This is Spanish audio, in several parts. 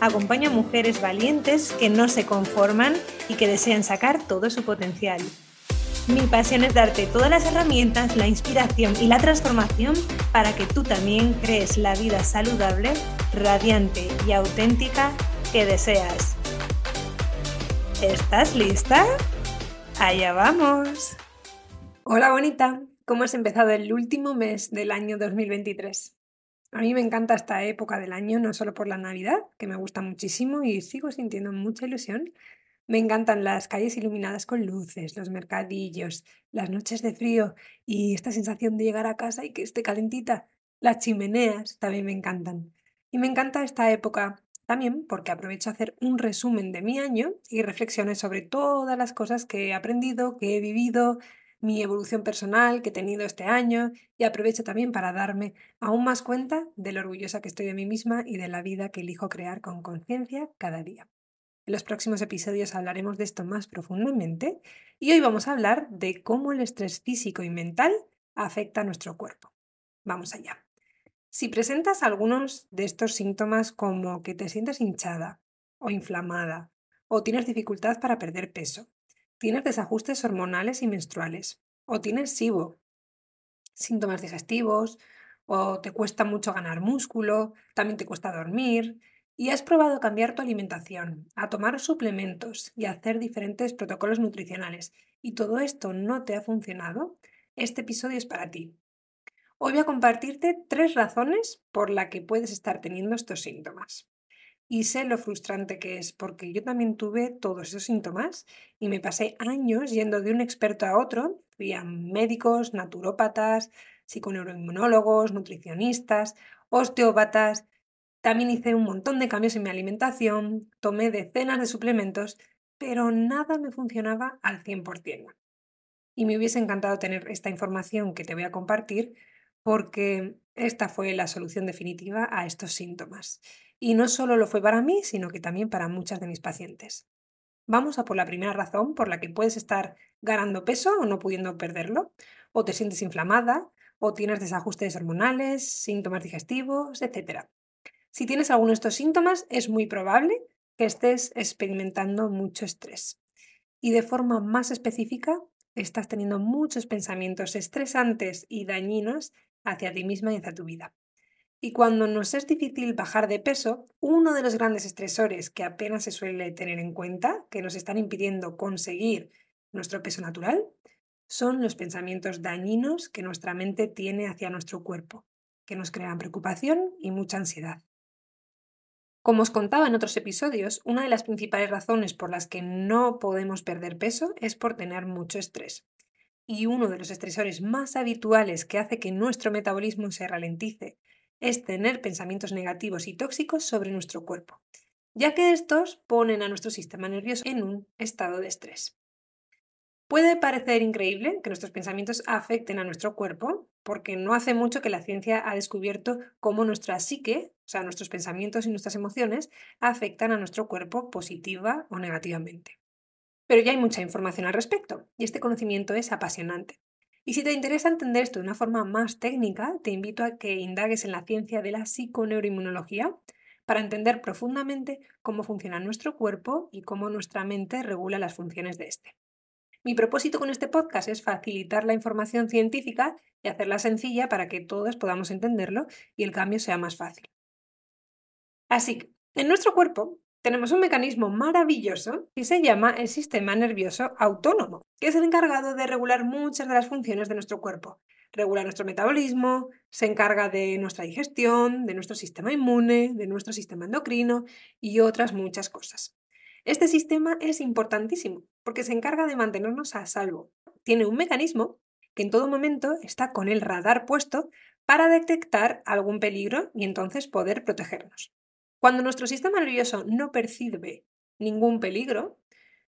Acompaño a mujeres valientes que no se conforman y que desean sacar todo su potencial. Mi pasión es darte todas las herramientas, la inspiración y la transformación para que tú también crees la vida saludable, radiante y auténtica que deseas. ¿Estás lista? Allá vamos. Hola bonita, ¿cómo has empezado el último mes del año 2023? A mí me encanta esta época del año, no solo por la Navidad, que me gusta muchísimo y sigo sintiendo mucha ilusión. Me encantan las calles iluminadas con luces, los mercadillos, las noches de frío y esta sensación de llegar a casa y que esté calentita. Las chimeneas también me encantan. Y me encanta esta época también porque aprovecho a hacer un resumen de mi año y reflexiones sobre todas las cosas que he aprendido, que he vivido, mi evolución personal que he tenido este año y aprovecho también para darme aún más cuenta de lo orgullosa que estoy de mí misma y de la vida que elijo crear con conciencia cada día. En los próximos episodios hablaremos de esto más profundamente y hoy vamos a hablar de cómo el estrés físico y mental afecta a nuestro cuerpo. Vamos allá. Si presentas algunos de estos síntomas como que te sientes hinchada o inflamada o tienes dificultad para perder peso, tienes desajustes hormonales y menstruales o tienes SIBO, síntomas digestivos o te cuesta mucho ganar músculo, también te cuesta dormir y has probado cambiar tu alimentación, a tomar suplementos y a hacer diferentes protocolos nutricionales y todo esto no te ha funcionado, este episodio es para ti. Hoy voy a compartirte tres razones por las que puedes estar teniendo estos síntomas. Y sé lo frustrante que es, porque yo también tuve todos esos síntomas y me pasé años yendo de un experto a otro, fui a médicos, naturópatas, psiconeuroinmunólogos, nutricionistas, osteópatas. También hice un montón de cambios en mi alimentación, tomé decenas de suplementos, pero nada me funcionaba al 100%. Y me hubiese encantado tener esta información que te voy a compartir porque esta fue la solución definitiva a estos síntomas. Y no solo lo fue para mí, sino que también para muchas de mis pacientes. Vamos a por la primera razón por la que puedes estar ganando peso o no pudiendo perderlo, o te sientes inflamada, o tienes desajustes hormonales, síntomas digestivos, etc. Si tienes alguno de estos síntomas, es muy probable que estés experimentando mucho estrés. Y de forma más específica, estás teniendo muchos pensamientos estresantes y dañinos hacia ti misma y hacia tu vida. Y cuando nos es difícil bajar de peso, uno de los grandes estresores que apenas se suele tener en cuenta, que nos están impidiendo conseguir nuestro peso natural, son los pensamientos dañinos que nuestra mente tiene hacia nuestro cuerpo, que nos crean preocupación y mucha ansiedad. Como os contaba en otros episodios, una de las principales razones por las que no podemos perder peso es por tener mucho estrés y uno de los estresores más habituales que hace que nuestro metabolismo se ralentice es tener pensamientos negativos y tóxicos sobre nuestro cuerpo, ya que estos ponen a nuestro sistema nervioso en un estado de estrés. Puede parecer increíble que nuestros pensamientos afecten a nuestro cuerpo, porque no hace mucho que la ciencia ha descubierto cómo nuestra psique, o sea, nuestros pensamientos y nuestras emociones, afectan a nuestro cuerpo positiva o negativamente. Pero ya hay mucha información al respecto y este conocimiento es apasionante. Y si te interesa entender esto de una forma más técnica, te invito a que indagues en la ciencia de la psiconeuroinmunología para entender profundamente cómo funciona nuestro cuerpo y cómo nuestra mente regula las funciones de este. Mi propósito con este podcast es facilitar la información científica y hacerla sencilla para que todos podamos entenderlo y el cambio sea más fácil. Así que, en nuestro cuerpo tenemos un mecanismo maravilloso que se llama el sistema nervioso autónomo, que es el encargado de regular muchas de las funciones de nuestro cuerpo. Regula nuestro metabolismo, se encarga de nuestra digestión, de nuestro sistema inmune, de nuestro sistema endocrino y otras muchas cosas. Este sistema es importantísimo porque se encarga de mantenernos a salvo. Tiene un mecanismo que en todo momento está con el radar puesto para detectar algún peligro y entonces poder protegernos. Cuando nuestro sistema nervioso no percibe ningún peligro,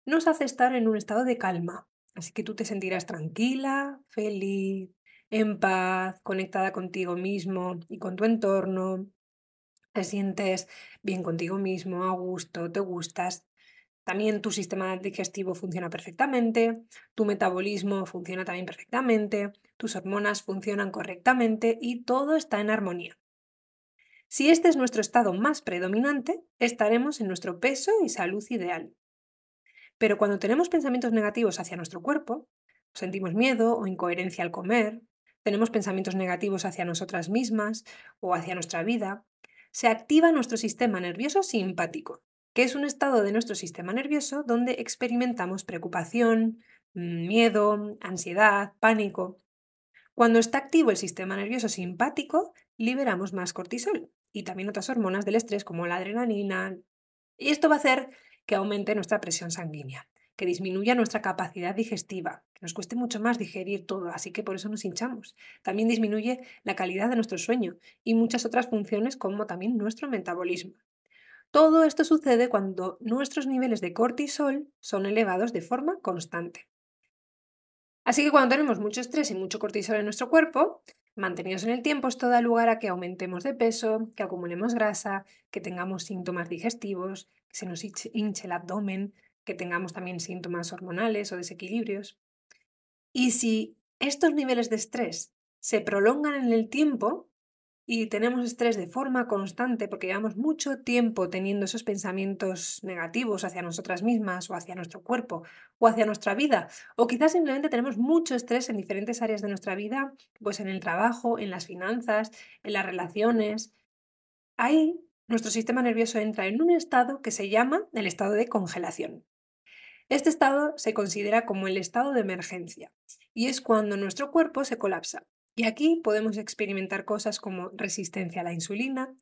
nos hace estar en un estado de calma. Así que tú te sentirás tranquila, feliz, en paz, conectada contigo mismo y con tu entorno. Te sientes bien contigo mismo, a gusto, te gustas. También tu sistema digestivo funciona perfectamente, tu metabolismo funciona también perfectamente, tus hormonas funcionan correctamente y todo está en armonía. Si este es nuestro estado más predominante, estaremos en nuestro peso y salud ideal. Pero cuando tenemos pensamientos negativos hacia nuestro cuerpo, sentimos miedo o incoherencia al comer, tenemos pensamientos negativos hacia nosotras mismas o hacia nuestra vida, se activa nuestro sistema nervioso simpático, que es un estado de nuestro sistema nervioso donde experimentamos preocupación, miedo, ansiedad, pánico. Cuando está activo el sistema nervioso simpático, liberamos más cortisol, y también otras hormonas del estrés como la adrenalina. Y esto va a hacer que aumente nuestra presión sanguínea, que disminuya nuestra capacidad digestiva, que nos cueste mucho más digerir todo, así que por eso nos hinchamos. También disminuye la calidad de nuestro sueño y muchas otras funciones como también nuestro metabolismo. Todo esto sucede cuando nuestros niveles de cortisol son elevados de forma constante. Así que cuando tenemos mucho estrés y mucho cortisol en nuestro cuerpo, mantenidos en el tiempo, esto da lugar a que aumentemos de peso, que acumulemos grasa, que tengamos síntomas digestivos, que se nos hinche el abdomen, que tengamos también síntomas hormonales o desequilibrios. Y si estos niveles de estrés se prolongan en el tiempo, y tenemos estrés de forma constante porque llevamos mucho tiempo teniendo esos pensamientos negativos hacia nosotras mismas o hacia nuestro cuerpo o hacia nuestra vida, o quizás simplemente tenemos mucho estrés en diferentes áreas de nuestra vida, pues en el trabajo, en las finanzas, en las relaciones. Ahí nuestro sistema nervioso entra en un estado que se llama el estado de congelación. Este estado se considera como el estado de emergencia y es cuando nuestro cuerpo se colapsa y aquí podemos experimentar cosas como resistencia a la insulina,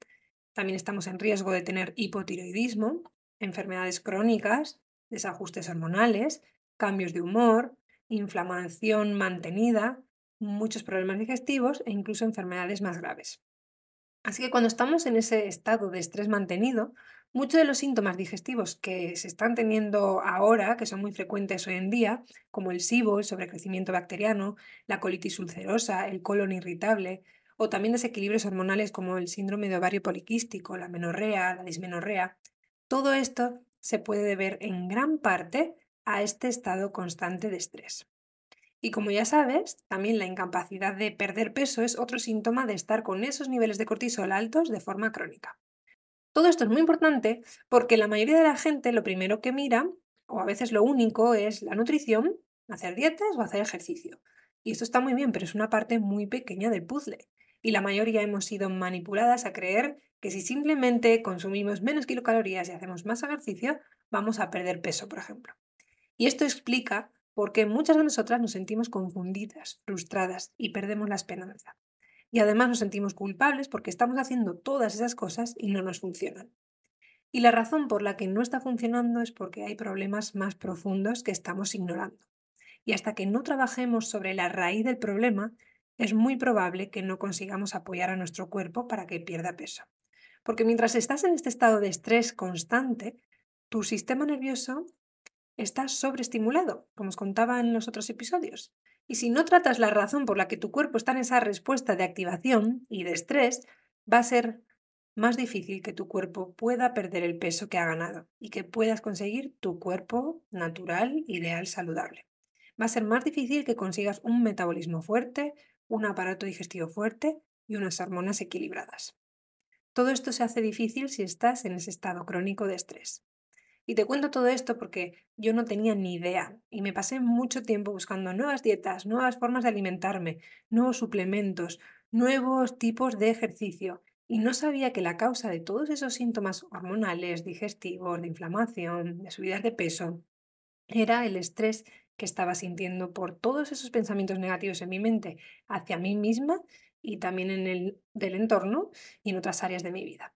también estamos en riesgo de tener hipotiroidismo, enfermedades crónicas, desajustes hormonales, cambios de humor, inflamación mantenida, muchos problemas digestivos e incluso enfermedades más graves. Así que cuando estamos en ese estado de estrés mantenido, Muchos de los síntomas digestivos que se están teniendo ahora, que son muy frecuentes hoy en día, como el SIBO, el sobrecrecimiento bacteriano, la colitis ulcerosa, el colon irritable, o también desequilibrios hormonales como el síndrome de ovario poliquístico, la menorrea, la dismenorrea, todo esto se puede deber en gran parte a este estado constante de estrés. Y como ya sabes, también la incapacidad de perder peso es otro síntoma de estar con esos niveles de cortisol altos de forma crónica. Todo esto es muy importante porque la mayoría de la gente lo primero que mira, o a veces lo único, es la nutrición, hacer dietas o hacer ejercicio. Y esto está muy bien, pero es una parte muy pequeña del puzzle. Y la mayoría hemos sido manipuladas a creer que si simplemente consumimos menos kilocalorías y hacemos más ejercicio, vamos a perder peso, por ejemplo. Y esto explica por qué muchas de nosotras nos sentimos confundidas, frustradas y perdemos la esperanza y además nos sentimos culpables porque estamos haciendo todas esas cosas y no nos funcionan. Y la razón por la que no está funcionando es porque hay problemas más profundos que estamos ignorando. Y hasta que no trabajemos sobre la raíz del problema, es muy probable que no consigamos apoyar a nuestro cuerpo para que pierda peso. Porque mientras estás en este estado de estrés constante, tu sistema nervioso está sobreestimulado, como os contaba en los otros episodios. Y si no tratas la razón por la que tu cuerpo está en esa respuesta de activación y de estrés, va a ser más difícil que tu cuerpo pueda perder el peso que ha ganado y que puedas conseguir tu cuerpo natural, ideal, saludable. Va a ser más difícil que consigas un metabolismo fuerte, un aparato digestivo fuerte y unas hormonas equilibradas. Todo esto se hace difícil si estás en ese estado crónico de estrés. Y te cuento todo esto porque yo no tenía ni idea y me pasé mucho tiempo buscando nuevas dietas, nuevas formas de alimentarme, nuevos suplementos, nuevos tipos de ejercicio y no sabía que la causa de todos esos síntomas hormonales, digestivos, de inflamación, de subidas de peso, era el estrés que estaba sintiendo por todos esos pensamientos negativos en mi mente hacia mí misma y también en el del entorno y en otras áreas de mi vida.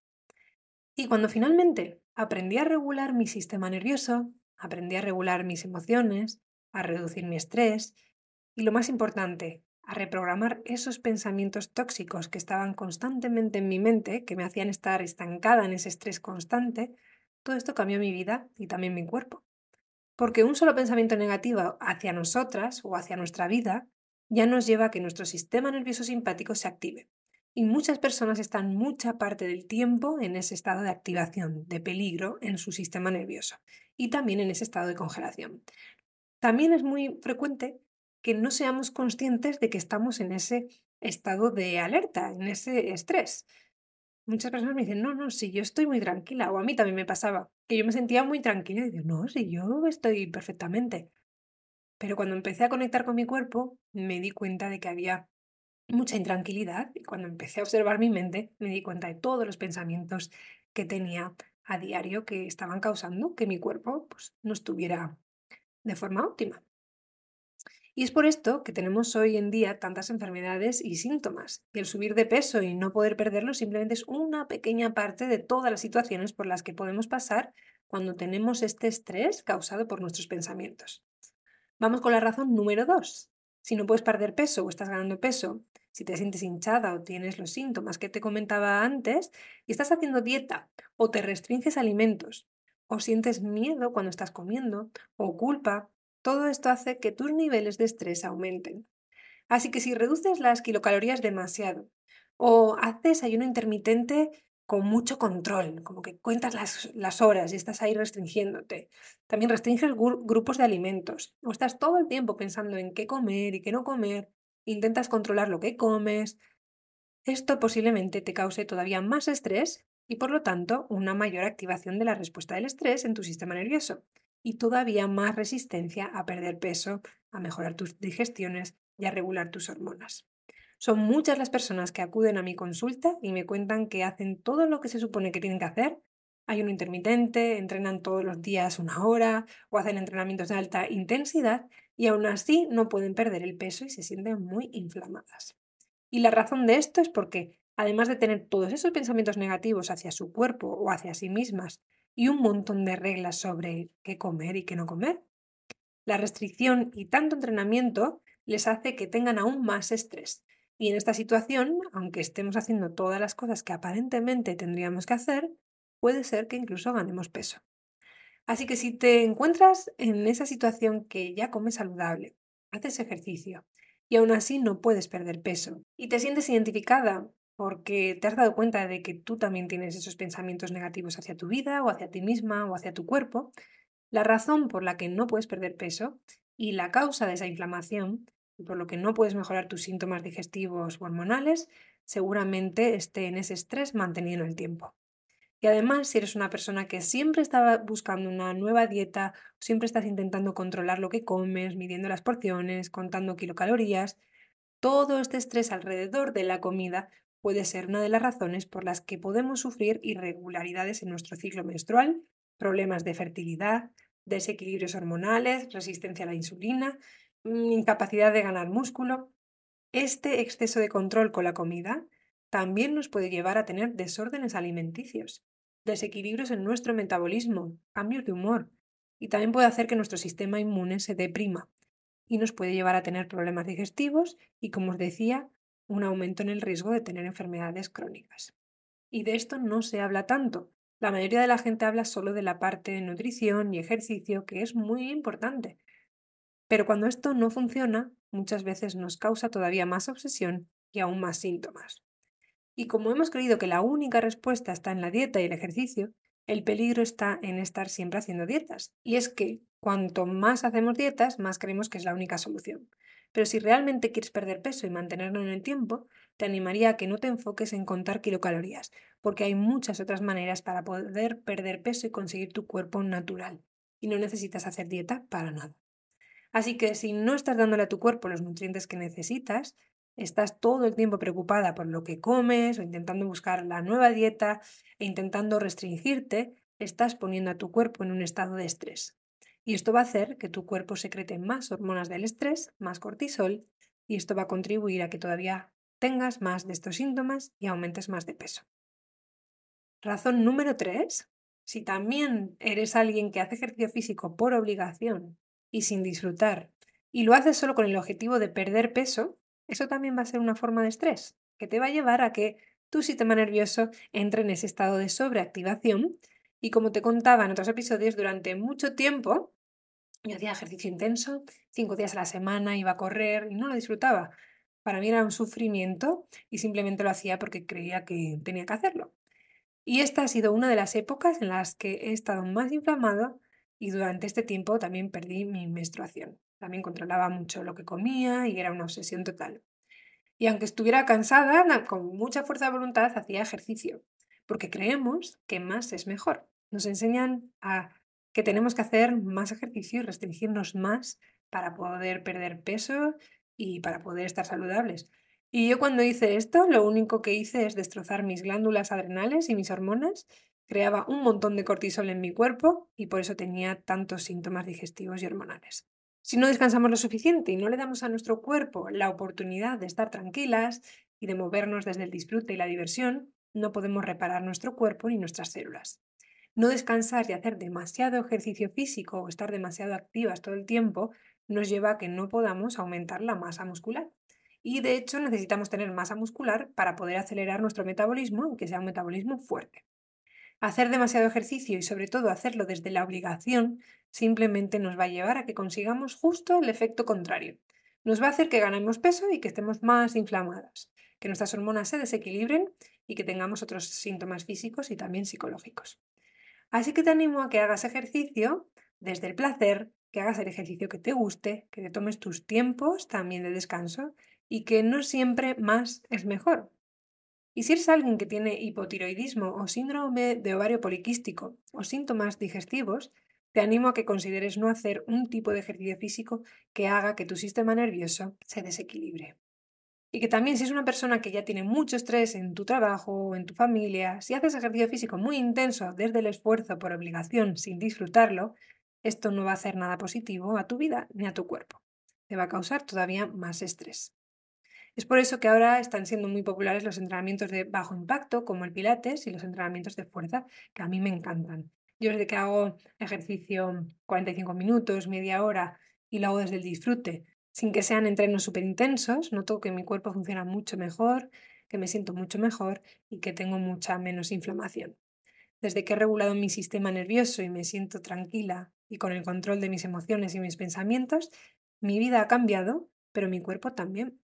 Y cuando finalmente aprendí a regular mi sistema nervioso, aprendí a regular mis emociones, a reducir mi estrés y lo más importante, a reprogramar esos pensamientos tóxicos que estaban constantemente en mi mente, que me hacían estar estancada en ese estrés constante, todo esto cambió mi vida y también mi cuerpo. Porque un solo pensamiento negativo hacia nosotras o hacia nuestra vida ya nos lleva a que nuestro sistema nervioso simpático se active. Y muchas personas están mucha parte del tiempo en ese estado de activación, de peligro en su sistema nervioso y también en ese estado de congelación. También es muy frecuente que no seamos conscientes de que estamos en ese estado de alerta, en ese estrés. Muchas personas me dicen, no, no, si yo estoy muy tranquila, o a mí también me pasaba, que yo me sentía muy tranquila y digo, no, si yo estoy perfectamente. Pero cuando empecé a conectar con mi cuerpo, me di cuenta de que había mucha intranquilidad y cuando empecé a observar mi mente, me di cuenta de todos los pensamientos que tenía a diario que estaban causando que mi cuerpo pues, no estuviera de forma óptima. Y es por esto que tenemos hoy en día tantas enfermedades y síntomas. Y el subir de peso y no poder perderlo simplemente es una pequeña parte de todas las situaciones por las que podemos pasar cuando tenemos este estrés causado por nuestros pensamientos. Vamos con la razón número dos. Si no puedes perder peso o estás ganando peso, si te sientes hinchada o tienes los síntomas que te comentaba antes y estás haciendo dieta o te restringes alimentos o sientes miedo cuando estás comiendo o culpa todo esto hace que tus niveles de estrés aumenten. Así que si reduces las kilocalorías demasiado o haces ayuno intermitente con mucho control, como que cuentas las, horas y estás ahí restringiéndote. También restringes grupos de alimentos o estás todo el tiempo pensando en qué comer y qué no comer, intentas controlar lo que comes. Esto posiblemente te cause todavía más estrés y por lo tanto una mayor activación de la respuesta del estrés en tu sistema nervioso y todavía más resistencia a perder peso, a mejorar tus digestiones y a regular tus hormonas. Son muchas las personas que acuden a mi consulta y me cuentan que hacen todo lo que se supone que tienen que hacer. Hay un intermitente, entrenan todos los días una hora o hacen entrenamientos de alta intensidad y aún así no pueden perder el peso y se sienten muy inflamadas. Y la razón de esto es porque, además de tener todos esos pensamientos negativos hacia su cuerpo o hacia sí mismas y un montón de reglas sobre qué comer y qué no comer. La restricción y tanto entrenamiento les hace que tengan aún más estrés. Y en esta situación, aunque estemos haciendo todas las cosas que aparentemente tendríamos que hacer, puede ser que incluso ganemos peso. Así que si te encuentras en esa situación que ya comes saludable, haces ejercicio y aún así no puedes perder peso y te sientes identificada porque te has dado cuenta de que tú también tienes esos pensamientos negativos hacia tu vida o hacia ti misma o hacia tu cuerpo, la razón por la que no puedes perder peso y la causa de esa inflamación por lo que no puedes mejorar tus síntomas digestivos o hormonales, seguramente esté en ese estrés manteniendo el tiempo. Y además, si eres una persona que siempre está buscando una nueva dieta, siempre estás intentando controlar lo que comes, midiendo las porciones, contando kilocalorías, todo este estrés alrededor de la comida puede ser una de las razones por las que podemos sufrir irregularidades en nuestro ciclo menstrual, problemas de fertilidad, desequilibrios hormonales, resistencia a la insulina, incapacidad de ganar músculo. Este exceso de control con la comida también nos puede llevar a tener desórdenes alimenticios, desequilibrios en nuestro metabolismo, cambios de humor, y también puede hacer que nuestro sistema inmune se deprima y nos puede llevar a tener problemas digestivos y, como os decía, un aumento en el riesgo de tener enfermedades crónicas. Y de esto no se habla tanto. La mayoría de la gente habla solo de la parte de nutrición y ejercicio, que es muy importante. Pero cuando esto no funciona, muchas veces nos causa todavía más obsesión y aún más síntomas. Y como hemos creído que la única respuesta está en la dieta y el ejercicio, el peligro está en estar siempre haciendo dietas. Y es que cuanto más hacemos dietas, más creemos que es la única solución. Pero si realmente quieres perder peso y mantenerlo en el tiempo, te animaría a que no te enfoques en contar kilocalorías, porque hay muchas otras maneras para poder perder peso y conseguir tu cuerpo natural. Y no necesitas hacer dieta para nada. Así que si no estás dándole a tu cuerpo los nutrientes que necesitas, estás todo el tiempo preocupada por lo que comes o intentando buscar la nueva dieta e intentando restringirte, estás poniendo a tu cuerpo en un estado de estrés. Y esto va a hacer que tu cuerpo secrete más hormonas del estrés, más cortisol, y esto va a contribuir a que todavía tengas más de estos síntomas y aumentes más de peso. Razón número 3. Si también eres alguien que hace ejercicio físico por obligación y sin disfrutar, y lo haces solo con el objetivo de perder peso, eso también va a ser una forma de estrés, que te va a llevar a que tu sistema nervioso entre en ese estado de sobreactivación. Y como te contaba en otros episodios, durante mucho tiempo yo hacía ejercicio intenso, cinco días a la semana, iba a correr y no lo disfrutaba. Para mí era un sufrimiento y simplemente lo hacía porque creía que tenía que hacerlo. Y esta ha sido una de las épocas en las que he estado más inflamado y durante este tiempo también perdí mi menstruación. También controlaba mucho lo que comía y era una obsesión total. Y aunque estuviera cansada, con mucha fuerza de voluntad hacía ejercicio, porque creemos que más es mejor. Nos enseñan a que tenemos que hacer más ejercicio y restringirnos más para poder perder peso y para poder estar saludables. Y yo cuando hice esto, lo único que hice es destrozar mis glándulas adrenales y mis hormonas, creaba un montón de cortisol en mi cuerpo y por eso tenía tantos síntomas digestivos y hormonales. Si no descansamos lo suficiente y no le damos a nuestro cuerpo la oportunidad de estar tranquilas y de movernos desde el disfrute y la diversión, no podemos reparar nuestro cuerpo ni nuestras células. No descansar y hacer demasiado ejercicio físico o estar demasiado activas todo el tiempo nos lleva a que no podamos aumentar la masa muscular. Y de hecho necesitamos tener masa muscular para poder acelerar nuestro metabolismo y que sea un metabolismo fuerte. Hacer demasiado ejercicio y sobre todo hacerlo desde la obligación simplemente nos va a llevar a que consigamos justo el efecto contrario. Nos va a hacer que ganemos peso y que estemos más inflamadas, que nuestras hormonas se desequilibren y que tengamos otros síntomas físicos y también psicológicos. Así que te animo a que hagas ejercicio desde el placer, que hagas el ejercicio que te guste, que te tomes tus tiempos también de descanso y que no siempre más es mejor. Y si eres alguien que tiene hipotiroidismo o síndrome de ovario poliquístico o síntomas digestivos, te animo a que consideres no hacer un tipo de ejercicio físico que haga que tu sistema nervioso se desequilibre. Y que también si es una persona que ya tiene mucho estrés en tu trabajo o en tu familia, si haces ejercicio físico muy intenso desde el esfuerzo por obligación sin disfrutarlo, esto no va a hacer nada positivo a tu vida ni a tu cuerpo. Te va a causar todavía más estrés. Es por eso que ahora están siendo muy populares los entrenamientos de bajo impacto, como el Pilates, y los entrenamientos de fuerza, que a mí me encantan. Yo desde que hago ejercicio 45 minutos, media hora, y lo hago desde el disfrute, sin que sean entrenos súper intensos, noto que mi cuerpo funciona mucho mejor, que me siento mucho mejor y que tengo mucha menos inflamación. Desde que he regulado mi sistema nervioso y me siento tranquila y con el control de mis emociones y mis pensamientos, mi vida ha cambiado, pero mi cuerpo también.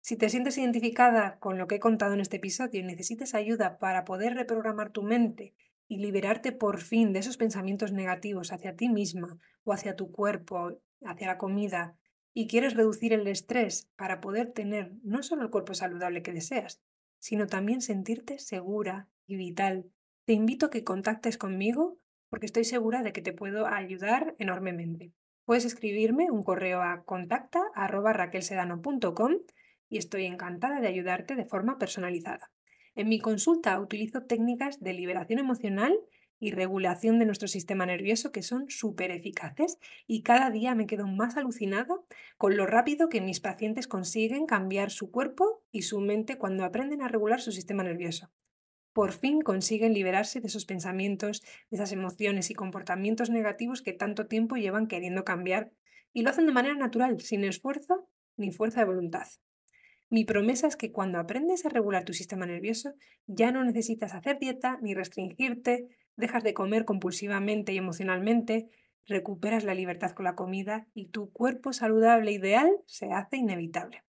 Si te sientes identificada con lo que he contado en este episodio y necesitas ayuda para poder reprogramar tu mente y liberarte por fin de esos pensamientos negativos hacia ti misma o hacia tu cuerpo, hacia la comida, y quieres reducir el estrés para poder tener no solo el cuerpo saludable que deseas, sino también sentirte segura y vital, te invito a que contactes conmigo porque estoy segura de que te puedo ayudar enormemente. Puedes escribirme un correo a contacta@raquelsedano.com y estoy encantada de ayudarte de forma personalizada. En mi consulta utilizo técnicas de liberación emocional y regulación de nuestro sistema nervioso que son súper eficaces y cada día me quedo más alucinada con lo rápido que mis pacientes consiguen cambiar su cuerpo y su mente cuando aprenden a regular su sistema nervioso. Por fin consiguen liberarse de esos pensamientos, de esas emociones y comportamientos negativos que tanto tiempo llevan queriendo cambiar y lo hacen de manera natural, sin esfuerzo ni fuerza de voluntad. Mi promesa es que cuando aprendes a regular tu sistema nervioso, ya no necesitas hacer dieta ni restringirte, dejas de comer compulsivamente y emocionalmente, recuperas la libertad con la comida y tu cuerpo saludable ideal se hace inevitable.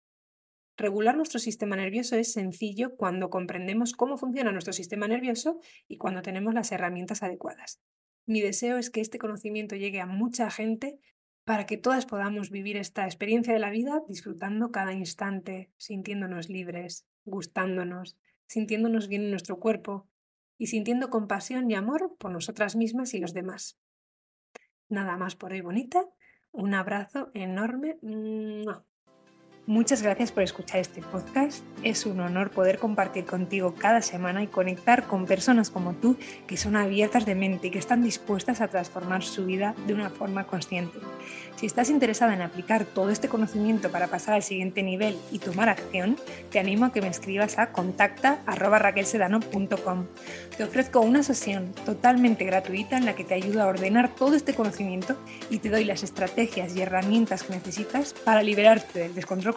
Regular nuestro sistema nervioso es sencillo cuando comprendemos cómo funciona nuestro sistema nervioso y cuando tenemos las herramientas adecuadas. Mi deseo es que este conocimiento llegue a mucha gente para que todas podamos vivir esta experiencia de la vida disfrutando cada instante, sintiéndonos libres, gustándonos, sintiéndonos bien en nuestro cuerpo y sintiendo compasión y amor por nosotras mismas y los demás. Nada más por hoy bonita. Un abrazo enorme. Muchas gracias por escuchar este podcast. Es un honor poder compartir contigo cada semana y conectar con personas como tú que son abiertas de mente y que están dispuestas a transformar su vida de una forma consciente. Si estás interesada en aplicar todo este conocimiento para pasar al siguiente nivel y tomar acción, te animo a que me escribas a contacta.raquelsedano.com. Te ofrezco una sesión totalmente gratuita en la que te ayudo a ordenar todo este conocimiento y te doy las estrategias y herramientas que necesitas para liberarte del descontrol